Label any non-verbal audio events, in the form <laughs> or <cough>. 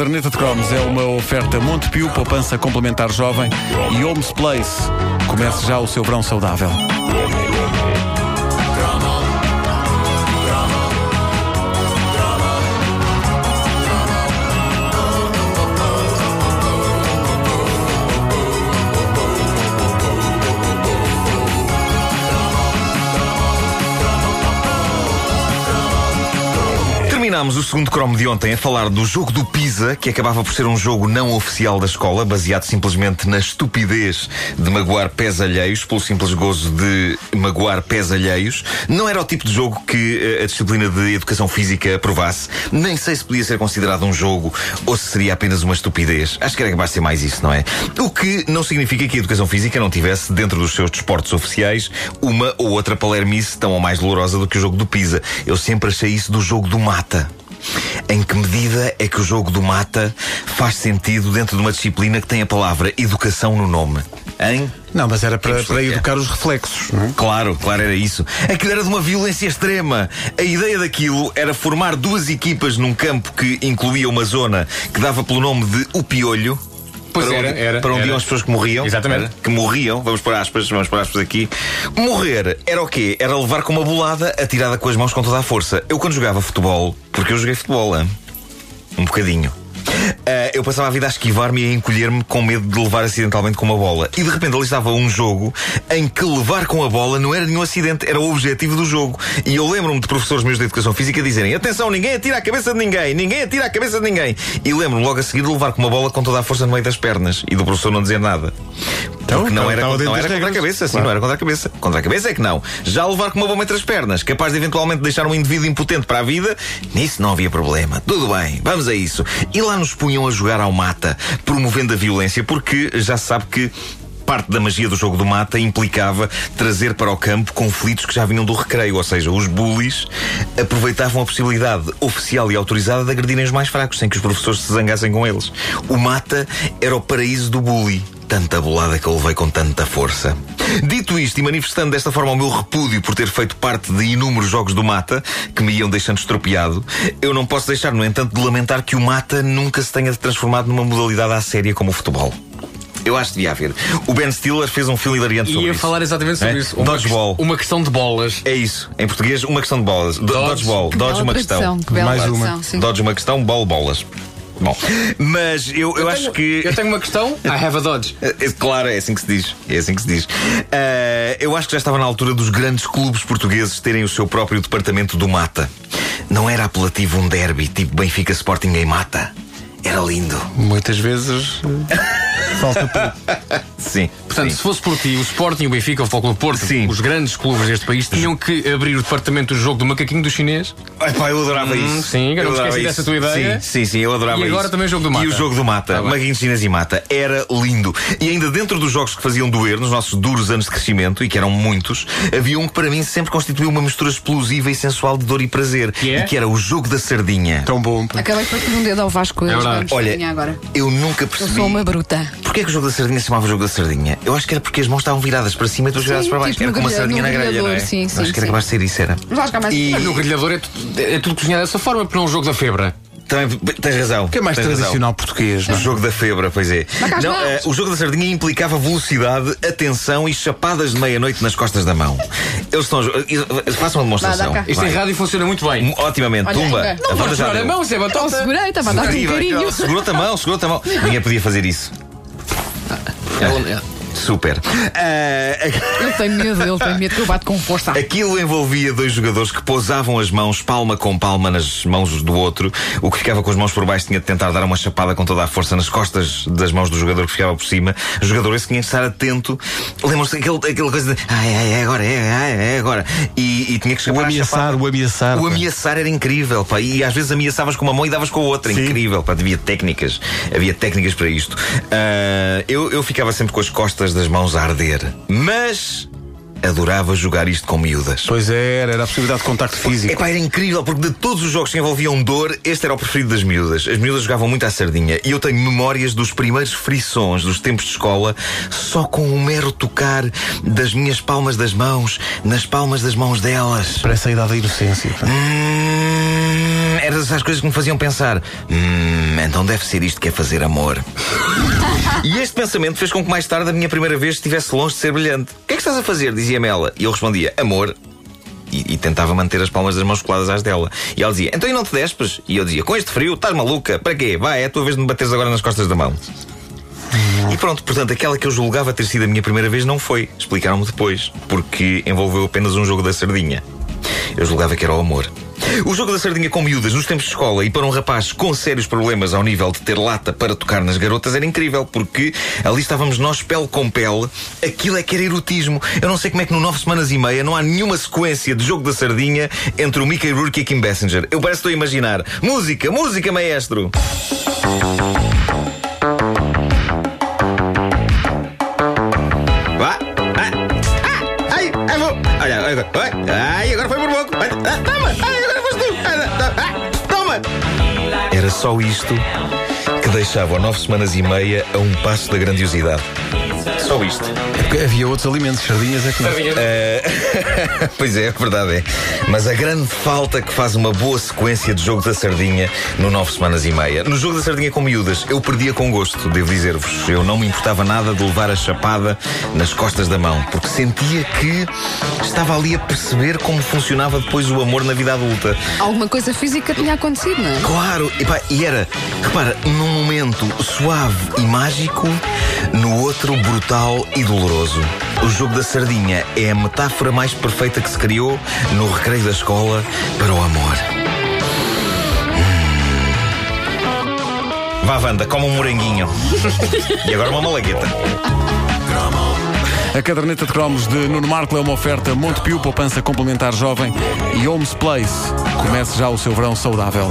Caderneta de Cromos é uma oferta Montepio, poupança complementar jovem e Homes Place. Comece já o seu verão saudável. Terminámos o segundo cromo de ontem a falar do jogo do Pisa, que acabava por ser um jogo não oficial da escola, baseado simplesmente na estupidez de magoar pés alheios, pelo simples gozo de magoar pés alheios. Não era o tipo de jogo que eh, a disciplina de educação física aprovasse. Nem sei se podia ser considerado um jogo ou se seria apenas uma estupidez. Acho que era capaz de ser mais isso, não é? O que não significa que a educação física não tivesse, dentro dos seus desportos oficiais, uma ou outra palermice tão ou mais dolorosa do que o jogo do Pisa. Eu sempre achei isso do jogo do mata. Em que medida é que o jogo do mata faz sentido dentro de uma disciplina que tem a palavra educação no nome? Hein? Não, mas era para, para educar os reflexos, não é? Claro, claro, era isso. Aquilo era de uma violência extrema. A ideia daquilo era formar duas equipas num campo que incluía uma zona que dava pelo nome de O Piolho. Pois para era, onde, era, Para onde era. iam as pessoas que morriam. Exatamente. Era, que morriam. Vamos por aspas, vamos por aspas aqui. Morrer era o quê? Era levar com uma bolada atirada com as mãos com toda a força. Eu quando jogava futebol, porque eu joguei futebol, hein? um bocadinho. Ah, eu passava a vida a esquivar-me e a encolher-me com medo de levar acidentalmente com uma bola. E de repente ali estava um jogo em que levar com a bola não era nenhum acidente, era o objetivo do jogo. E eu lembro-me de professores meus de educação física dizerem: Atenção, ninguém atira a cabeça de ninguém, ninguém atira a cabeça de ninguém. E lembro-me logo a seguir de levar com uma bola com toda a força no meio das pernas e do professor não dizer nada. Então, Porque não estava era, dentro não era contra a cabeça, sim, Claro. não era contra a cabeça. Contra a cabeça é que não. Já levar com uma bomba entre as pernas, capaz de eventualmente deixar um indivíduo impotente para a vida, nisso não havia problema. Tudo bem, vamos a isso. E lá nos punham a jogar ao mata, promovendo a violência, porque já se sabe que. Parte da magia do jogo do mata implicava trazer para o campo conflitos que já vinham do recreio, ou seja, os bullies aproveitavam a possibilidade oficial e autorizada de agredirem os mais fracos, sem que os professores se zangassem com eles. O mata era o paraíso do bully tanta bolada que eu levei com tanta força. Dito isto e manifestando desta forma o meu repúdio por ter feito parte de inúmeros jogos do Mata que me iam deixando estropiado, eu não posso deixar, no entanto, de lamentar que o Mata nunca se tenha transformado numa modalidade à séria como o futebol. Eu acho que devia haver. O Ben Stiller fez um filme hilariante sobre Ia isso. falar exatamente sobre É? isso. Uma Dodgeball. Uma questão de bolas. É isso. Em português, uma questão de bolas. Do- Dodge. Dodgeball. Dodge Bela uma questão. que Mais uma. sim. Dodge uma questão, bola bolas. Bom, mas eu, eu, acho tenho- que. Eu tenho uma questão. I have a Dodge. É, <laughs> Claro, é assim que se diz. É assim que se diz. Ah, eu acho que já estava na altura dos grandes clubes portugueses terem o seu próprio departamento do mata. Não era apelativo um derby tipo Benfica Sporting em mata. Era lindo. Muitas vezes eh, <laughs> falta pouco. <laughs> Sim. Portanto, sim. se fosse por ti, o Sporting, o Benfica, o do Porto, Sim. os grandes clubes deste país tinham que abrir o departamento do jogo do macaquinho do chinês. Ai, pá, eu adorava Hum, isso. sim, eu não esqueci dessa tua ideia. Sim, sim, sim, eu adorava E isso. agora também o jogo do mata. E o jogo do mata. Bem. Maguinhos Chinas e mata. Era lindo. E ainda dentro dos jogos que faziam doer, nos nossos duros anos de crescimento, e que eram muitos, havia um que para mim sempre constituiu uma mistura explosiva e sensual de dor e prazer. Que é? E que era o jogo da sardinha. Tão bom. pá. Acabei de partir um dedo ao Vasco. É Olha, eu nunca Eu percebi. sou uma bruta. Porquê que o jogo da sardinha se chamava jogo da sardinha? Eu acho que era porque as mãos estavam viradas para cima e tu viradas Sim, para baixo. tipo era como uma sardinha na grelha, não é? grelhador, sim, acho sim, que era sim. capaz de ser isso, era. Mas acho que há mais. E- Mas no grelhador é, tudo- é tudo cozinhado dessa forma, porque não é um jogo da febra. Também tens razão. Que é mais tens razão. tradicional português, O não é? jogo da febra, pois é. Não, eh, o jogo da sardinha implicava velocidade, atenção e chapadas de meia-noite nas costas da mão. Eles estão. a jo- eh, Façam uma demonstração. Cá. Isto Vai. em rádio funciona muito bem. Otimamente, Olha, tumba. Não podes já segurar a mão, isso é Eu batata. segurei, estava a dar um carinho. Segurou-te a mão, segurou-te a mão. Ninguém podia fazer isso. Ela- Super. Eh, Ele tem medo, ele tem medo que eu bato com força. Aquilo envolvia dois jogadores que pousavam as mãos palma com palma nas mãos do outro. O que ficava com as mãos por baixo tinha de tentar dar uma chapada com toda a força nas costas das mãos do jogador que ficava por cima. O jogador esse tinha de estar atento. Lembram-se daquela coisa de ai, ai, é agora, é, ai, é agora. E, e tinha que O escapar à ameaçar, o ameaçar. O ameaçar era incrível, pá. E às vezes ameaçavas com uma mão e davas com a outra. Sim. Incrível, pá. Havia técnicas. Havia técnicas para isto. Ah, eu, eu ficava sempre com as costas das mãos a arder. Mas adorava jogar isto com miúdas. Pois é, era, era a possibilidade de contacto físico. Epá, era incrível, porque de todos os jogos que envolviam dor, este era o preferido das miúdas. As miúdas jogavam muito à sardinha. E eu tenho memórias dos primeiros frissons dos tempos de escola, só com o mero tocar das minhas palmas das mãos, nas palmas das mãos delas. Parece a idade da inocência. pá. Hum, Era dessas coisas que me faziam pensar: hum, então deve ser isto que é fazer amor. <laughs> e este pensamento fez com que mais tarde a minha primeira vez estivesse longe de ser brilhante. O que é que estás a fazer? dizia-me ela. E eu respondia: amor. E, e tentava manter as palmas das mãos coladas às dela. E ela dizia: Então e não te despes? E eu dizia: Com este frio, estás maluca? Para quê? Vai, é a tua vez de me bateres agora nas costas da mão. E pronto, portanto, aquela que eu julgava ter sido a minha primeira vez não foi. Explicaram-me depois, porque envolveu apenas um jogo da sardinha. Eu julgava que era o amor. O jogo da sardinha com miúdas nos tempos de escola e para um rapaz com sérios problemas ao nível de ter lata para tocar nas garotas era incrível, porque ali estávamos nós pele com pele. Aquilo é que era erotismo. Eu não sei como é que no nove semanas e meia não há nenhuma sequência de jogo da sardinha entre o Mickey Rourke e Kim Basinger. Eu parece que estou a imaginar. Música, música, maestro! Vá. Ah, ai, vou. Olha, ai, só isto que deixava nove semanas e meia a um passo da grandiosidade. Só isto. Porque havia outros alimentos, sardinhas é que não. <laughs> pois é, é verdade é. Mas a grande falta que faz uma boa sequência de jogo da sardinha no nove semanas e meia. No jogo da sardinha com miúdas, eu perdia com gosto, devo dizer-vos. Eu não me importava nada de levar a chapada nas costas da mão, porque sentia que estava ali a perceber como funcionava depois o amor na vida adulta. Alguma coisa física tinha acontecido, não é? Claro, e, pá, e era, repara, num momento suave e mágico, no outro brutal e doloroso. O jogo da sardinha é a metáfora mais perfeita que se criou no recreio da escola para o amor. Hum. Vá, Wanda, como um moranguinho. <laughs> e agora uma malagueta. A caderneta de cromos de Nuno Marco é uma oferta Montepio, poupança complementar jovem e Homes Place. Comece já o seu verão saudável.